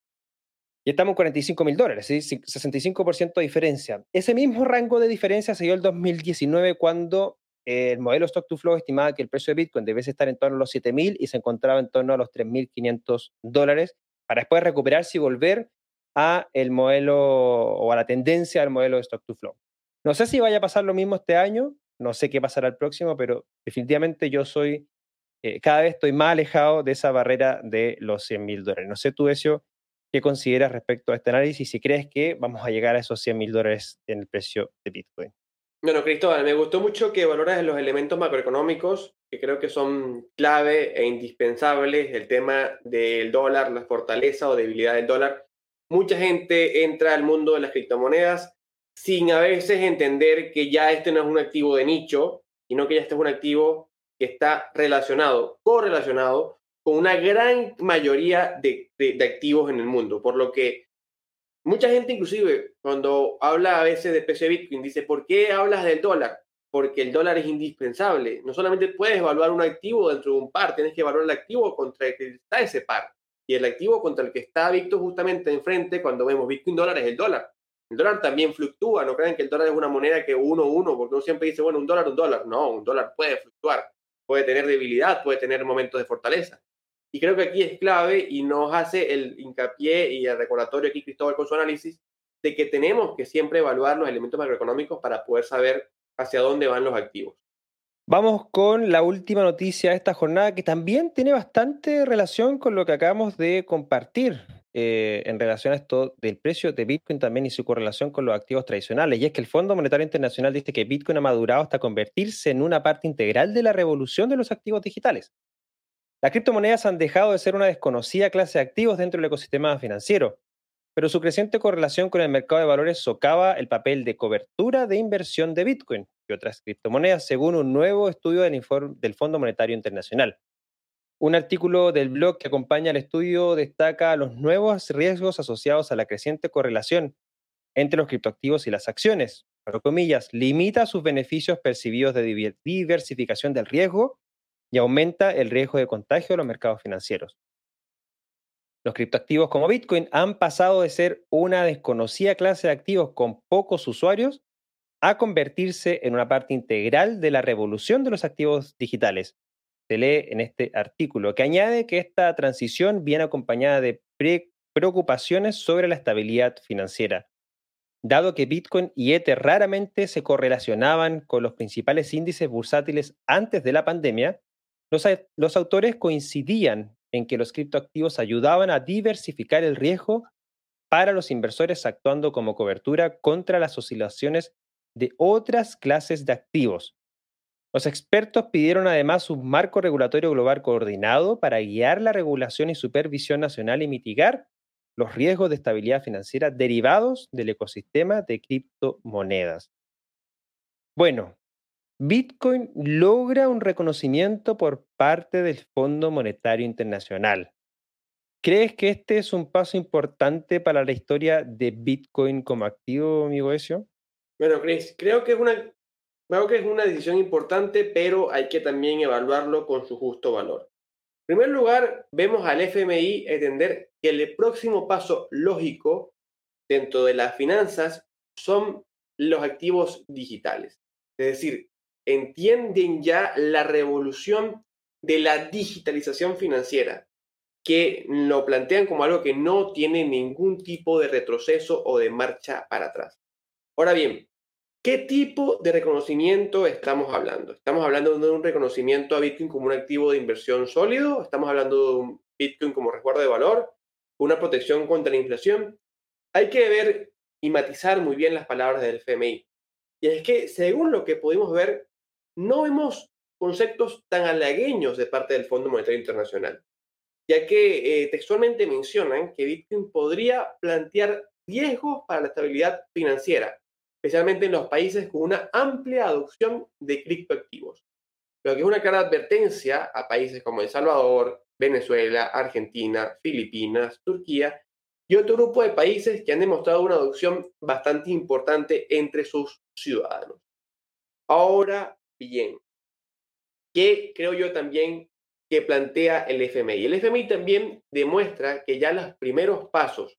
y estamos en 45 mil dólares, ¿sí? 65% de diferencia. Ese mismo rango de diferencia se dio el 2019 cuando el modelo Stock to Flow estimaba que el precio de Bitcoin debiese estar en torno a los 7 mil y se encontraba en torno a los 3.500 dólares para después recuperarse y volver a el modelo o a la tendencia del modelo de Stock to Flow. No sé si vaya a pasar lo mismo este año, no sé qué pasará el próximo, pero definitivamente yo soy, eh, cada vez estoy más alejado de esa barrera de los 100 mil dólares. No sé tú, Ezio, qué consideras respecto a este análisis, si crees que vamos a llegar a esos 100 mil dólares en el precio de Bitcoin. Bueno, Cristóbal, me gustó mucho que valoras los elementos macroeconómicos, que creo que son clave e indispensables, el tema del dólar, la fortaleza o debilidad del dólar mucha gente entra al mundo de las criptomonedas sin a veces entender que ya este no es un activo de nicho, sino que ya este es un activo que está relacionado, correlacionado con una gran mayoría de, activos en el mundo. Por lo que mucha gente inclusive cuando habla a veces de PC Bitcoin dice, ¿por qué hablas del dólar? Porque el dólar es indispensable. No solamente puedes evaluar un activo dentro de un par, tienes que evaluar el activo contra el que está ese par y el activo contra el que está Víctor justamente enfrente cuando vemos Bitcoin dólar es el dólar. El dólar también fluctúa, no crean que el dólar es una moneda que uno, uno, porque uno siempre dice, bueno, un dólar, un dólar. No, un dólar puede fluctuar, puede tener debilidad, puede tener momentos de fortaleza. Y creo que aquí es clave y nos hace el hincapié y el recordatorio aquí Cristóbal con su análisis de que tenemos que siempre evaluar los elementos macroeconómicos para poder saber hacia dónde van los activos. Vamos con la última noticia de esta jornada que también tiene bastante relación con lo que acabamos de compartir eh, en relación a esto del precio de Bitcoin también y su correlación con los activos tradicionales. Y es que el Fondo Monetario Internacional dice que Bitcoin ha madurado hasta convertirse en una parte integral de la revolución de los activos digitales. Las criptomonedas han dejado de ser una desconocida clase de activos dentro del ecosistema financiero pero su creciente correlación con el mercado de valores socava el papel de cobertura de inversión de Bitcoin y otras criptomonedas, según un nuevo estudio del, del Fondo Monetario Internacional. Un artículo del blog que acompaña el estudio destaca los nuevos riesgos asociados a la creciente correlación entre los criptoactivos y las acciones. Pero comillas, limita sus beneficios percibidos de diversificación del riesgo y aumenta el riesgo de contagio de los mercados financieros. Los criptoactivos como Bitcoin han pasado de ser una desconocida clase de activos con pocos usuarios a convertirse en una parte integral de la revolución de los activos digitales. Se lee en este artículo, que añade que esta transición viene acompañada de preocupaciones sobre la estabilidad financiera. Dado que Bitcoin y Ether raramente se correlacionaban con los principales índices bursátiles antes de la pandemia, los, autores coincidían en que los criptoactivos ayudaban a diversificar el riesgo para los inversores actuando como cobertura contra las oscilaciones de otras clases de activos. Los expertos pidieron además un marco regulatorio global coordinado para guiar la regulación y supervisión nacional y mitigar los riesgos de estabilidad financiera derivados del ecosistema de criptomonedas. Bueno, Bitcoin logra un reconocimiento por parte del Fondo Monetario Internacional. ¿Crees que este es un paso importante para la historia de Bitcoin como activo, amigo Ezio? Bueno, Chris, creo que es una, creo que es una decisión importante, pero hay que también evaluarlo con su justo valor. En primer lugar, vemos al FMI entender que el próximo paso lógico dentro de las finanzas son los activos digitales. Es decir, entienden ya la revolución de la digitalización financiera, que lo plantean como algo que no tiene ningún tipo de retroceso o de marcha para atrás. Ahora bien, ¿qué tipo de reconocimiento estamos hablando? ¿Estamos hablando de un reconocimiento a Bitcoin como un activo de inversión sólido? ¿Estamos hablando de un Bitcoin como resguardo de valor? ¿Una protección contra la inflación? Hay que ver y matizar muy bien las palabras del FMI. Y es que, según lo que pudimos ver, no vemos conceptos tan halagueños de parte del Fondo Monetario Internacional, ya que eh, textualmente mencionan que Bitcoin podría plantear riesgos para la estabilidad financiera, especialmente en los países con una amplia adopción de criptoactivos. Lo que es una clara advertencia a países como El Salvador, Venezuela, Argentina, Filipinas, Turquía y otro grupo de países que han demostrado una adopción bastante importante entre sus ciudadanos. Ahora bien, ¿qué creo yo también que plantea el FMI? El FMI también demuestra que ya los primeros pasos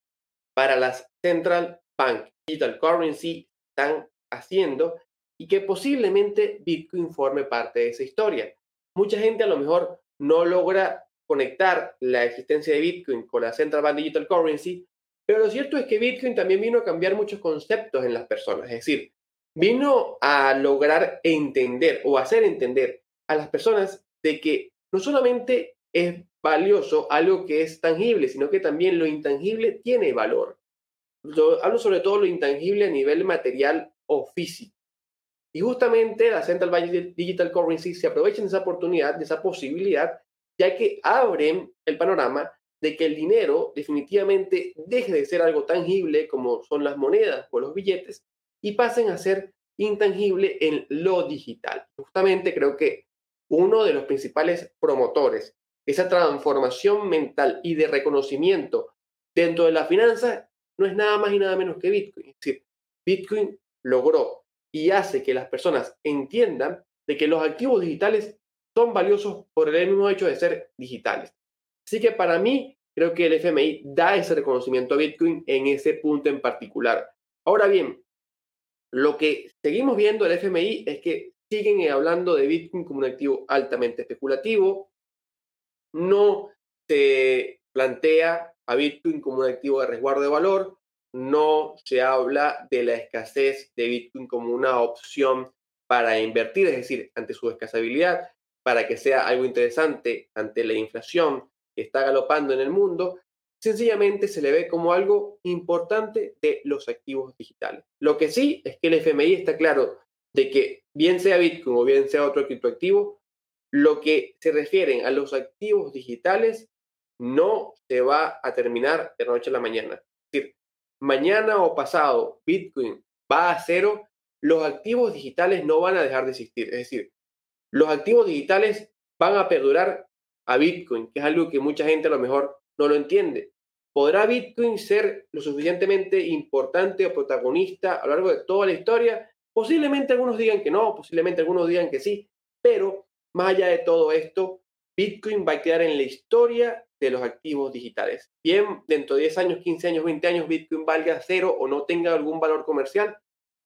para las Central Bank Digital Currency están haciendo y que posiblemente Bitcoin forme parte de esa historia. Mucha gente a lo mejor no logra conectar la existencia de Bitcoin con la Central Bank Digital Currency, pero lo cierto es que Bitcoin también vino a cambiar muchos conceptos en las personas, es decir, vino a lograr entender o hacer entender a las personas de que no solamente es valioso algo que es tangible, sino que también lo intangible tiene valor. hablo sobre todo lo intangible a nivel material o físico. Y justamente la Central Bank Digital Currency se aprovechan de esa oportunidad, de esa posibilidad, ya que abren el panorama de que el dinero definitivamente deje de ser algo tangible como son las monedas o los billetes y pasen a ser intangible en lo digital. Justamente creo que uno de los principales promotores esa transformación mental y de reconocimiento dentro de la finanza no es nada más y nada menos que Bitcoin. Es decir, Bitcoin logró y hace que las personas entiendan de que los activos digitales son valiosos por el mismo hecho de ser digitales. Así que para mí, creo que el FMI da ese reconocimiento a Bitcoin en ese punto en particular. Ahora bien, lo que seguimos viendo el FMI es que siguen hablando de Bitcoin como un activo altamente especulativo. No se plantea a Bitcoin como un activo de resguardo de valor. No se habla de la escasez de Bitcoin como una opción para invertir, es decir, ante su escasabilidad, para que sea algo interesante ante la inflación que está galopando en el mundo, sencillamente se le ve como algo importante de los activos digitales. Lo que sí es que el FMI está claro de que bien sea Bitcoin o bien sea otro criptoactivo, lo que se refieren a los activos digitales no se va a terminar de noche a la mañana. Es decir, mañana o pasado Bitcoin va a cero, los activos digitales no van a dejar de existir. Es decir, los activos digitales van a perdurar a Bitcoin, que es algo que mucha gente a lo mejor no lo entiende. ¿Podrá Bitcoin ser lo suficientemente importante o protagonista a lo largo de toda la historia? Posiblemente algunos digan que no, posiblemente algunos digan que sí, pero más allá de todo esto, Bitcoin va a quedar en la historia de los activos digitales. Bien, dentro de 10 años, 15 años, 20 años, Bitcoin valga cero o no tenga algún valor comercial,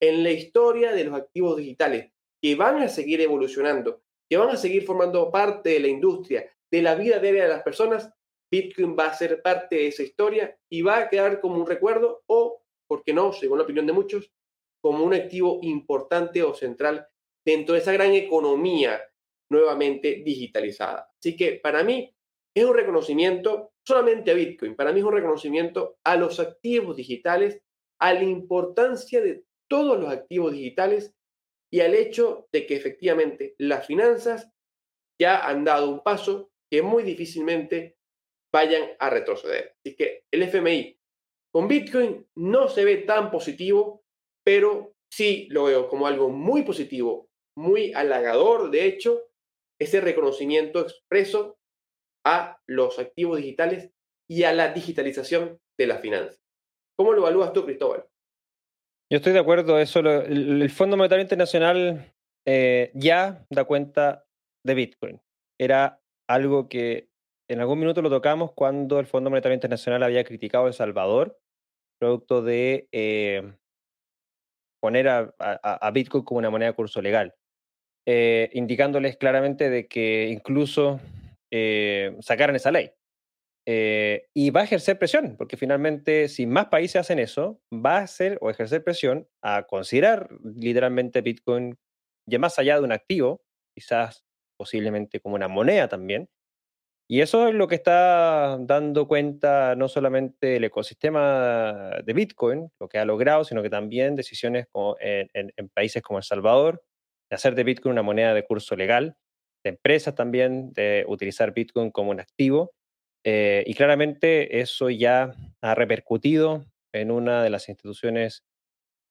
en la historia de los activos digitales, que van a seguir evolucionando, que van a seguir formando parte de la industria, de la vida diaria de las personas, Bitcoin va a ser parte de esa historia y va a quedar como un recuerdo o, por qué no, según la opinión de muchos, como un activo importante o central dentro de esa gran economía nuevamente digitalizada. Así que para mí es un reconocimiento solamente a Bitcoin, para mí es un reconocimiento a los activos digitales, a la importancia de todos los activos digitales y al hecho de que efectivamente las finanzas ya han dado un paso que muy difícilmente vayan a retroceder. Así que el FMI con Bitcoin no se ve tan positivo, pero sí lo veo como algo muy positivo, muy halagador, de hecho, ese reconocimiento expreso a los activos digitales y a la digitalización de la finanzas. ¿Cómo lo evalúas tú, Cristóbal? Yo estoy de acuerdo, eso el, Fondo Monetario Internacional eh, ya da cuenta de Bitcoin. Era algo que en algún minuto lo tocamos cuando el Fondo Monetario Internacional había criticado a El Salvador, producto de eh, poner a, Bitcoin como una moneda de curso legal, eh, indicándoles claramente de que incluso eh, sacaran esa ley. Eh, y va a ejercer presión, porque finalmente si más países hacen eso, va a hacer o ejercer presión a considerar literalmente Bitcoin ya más allá de un activo, quizás posiblemente como una moneda también. Y eso es lo que está dando cuenta no solamente el ecosistema de Bitcoin, lo que ha logrado, sino que también decisiones en, países como El Salvador de hacer de Bitcoin una moneda de curso legal, de empresas también de utilizar Bitcoin como un activo eh, y claramente eso ya ha repercutido en una de las instituciones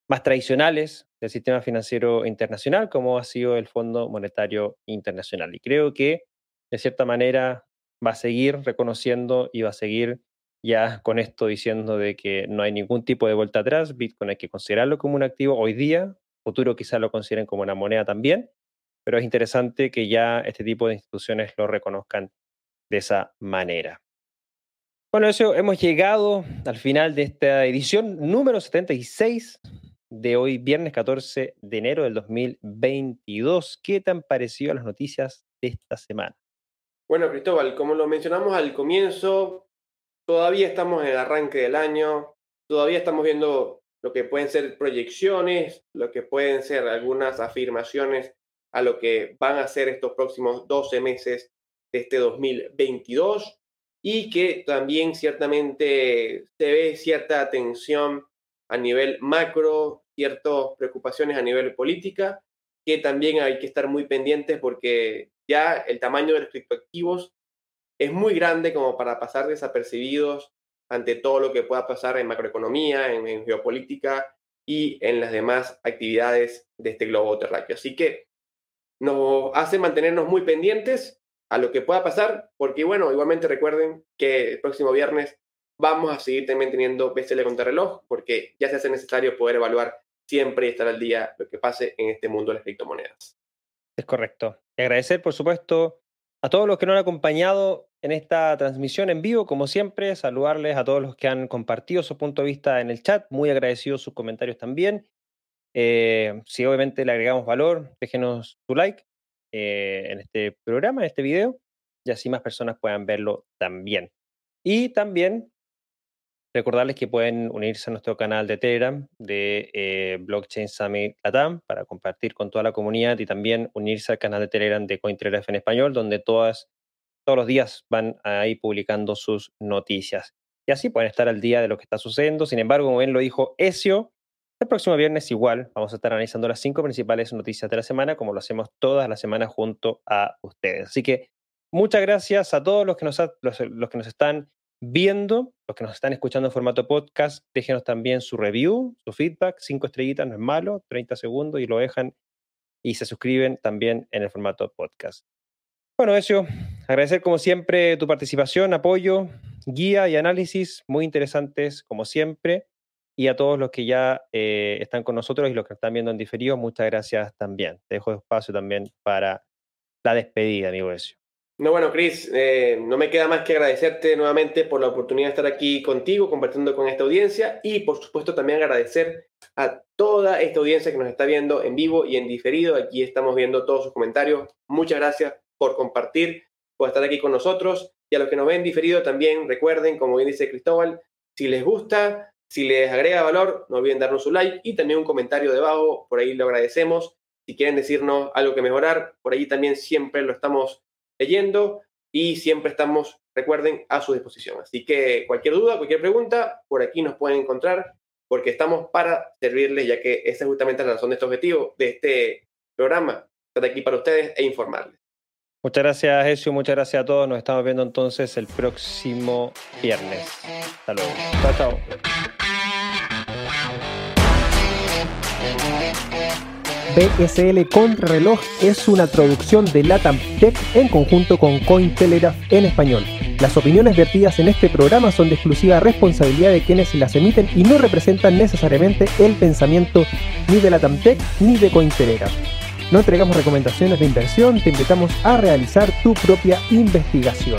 más tradicionales del sistema financiero internacional, como ha sido el Fondo Monetario Internacional. Y creo que, de cierta manera, va a seguir reconociendo y va a seguir ya con esto diciendo de que no hay ningún tipo de vuelta atrás. Bitcoin hay que considerarlo como un activo hoy día, futuro quizás lo consideren como una moneda también, pero es interesante que ya este tipo de instituciones lo reconozcan de esa manera. Bueno, eso hemos llegado al final de esta edición número 76 de hoy, viernes 14 de enero del 2022. ¿Qué te han parecido las noticias de esta semana? Bueno, Cristóbal, como lo mencionamos al comienzo, todavía estamos en el arranque del año, todavía estamos viendo lo que pueden ser proyecciones, lo que pueden ser algunas afirmaciones a lo que van a ser estos próximos 12 meses de este 2022 y que también ciertamente se ve cierta tensión a nivel macro, ciertas preocupaciones a nivel política, que también hay que estar muy pendientes porque ya el tamaño de los criptoactivos es muy grande como para pasar desapercibidos ante todo lo que pueda pasar en macroeconomía, en, geopolítica y en las demás actividades de este globo terráqueo. Así que nos hace mantenernos muy pendientes a lo que pueda pasar, porque bueno, igualmente recuerden que el próximo viernes vamos a seguir también teniendo BCL reloj, porque ya se hace necesario poder evaluar siempre y estar al día lo que pase en este mundo de las criptomonedas. Es correcto. Y agradecer, por supuesto, a todos los que nos han acompañado en esta transmisión en vivo, como siempre, saludarles a todos los que han compartido su punto de vista en el chat, muy agradecidos sus comentarios también. Eh, si obviamente le agregamos valor, déjenos su like eh, en este programa, en este video, y así más personas puedan verlo también. Y también recordarles que pueden unirse a nuestro canal de Telegram de eh, Blockchain Summit Latam para compartir con toda la comunidad y también unirse al canal de Telegram de CoinTelegraph en español, donde todas, todos los días van ahí publicando sus noticias. Y así pueden estar al día de lo que está sucediendo. Sin embargo, como bien lo dijo Ezio, el próximo viernes igual vamos a estar analizando las cinco principales noticias de la semana, como lo hacemos todas las semanas junto a ustedes. Así que muchas gracias a todos los que nos, los, que nos están viendo, los que nos están escuchando en formato podcast. Déjenos también su review, su feedback. Cinco estrellitas no es malo, 30 segundos y lo dejan y se suscriben también en el formato podcast. Bueno, eso, agradecer como siempre tu participación, apoyo, guía y análisis muy interesantes como siempre y a todos los que ya eh, están con nosotros y los que están viendo en diferido, muchas gracias también. Te dejo espacio también para la despedida, amigo Ezio. No, bueno, Chris, eh, no me queda más que agradecerte nuevamente por la oportunidad de estar aquí contigo, compartiendo con esta audiencia y, por supuesto, también agradecer a toda esta audiencia que nos está viendo en vivo y en diferido. Aquí estamos viendo todos sus comentarios. Muchas gracias por compartir, por estar aquí con nosotros. Y a los que nos ven diferido también recuerden, como bien dice Cristóbal, si les gusta, si les agrega valor, no olviden darnos un like y también un comentario debajo, por ahí lo agradecemos. Si quieren decirnos algo que mejorar, por ahí también siempre lo estamos leyendo y siempre estamos, recuerden, a su disposición. Así que cualquier duda, cualquier pregunta, por aquí nos pueden encontrar porque estamos para servirles, ya que esa es justamente la razón de este objetivo, de este programa, estar aquí para ustedes e informarles. Muchas gracias, Ezio. Muchas gracias a todos. Nos estamos viendo entonces el próximo viernes. Hasta luego. Chao, chao. BSL Contrarreloj es una producción de Latam Tech en conjunto con Cointelegraph en español. Las opiniones vertidas en este programa son de exclusiva responsabilidad de quienes las emiten y no representan necesariamente el pensamiento ni de Latam Tech ni de Cointelegraph. No entregamos recomendaciones de inversión, te invitamos a realizar tu propia investigación.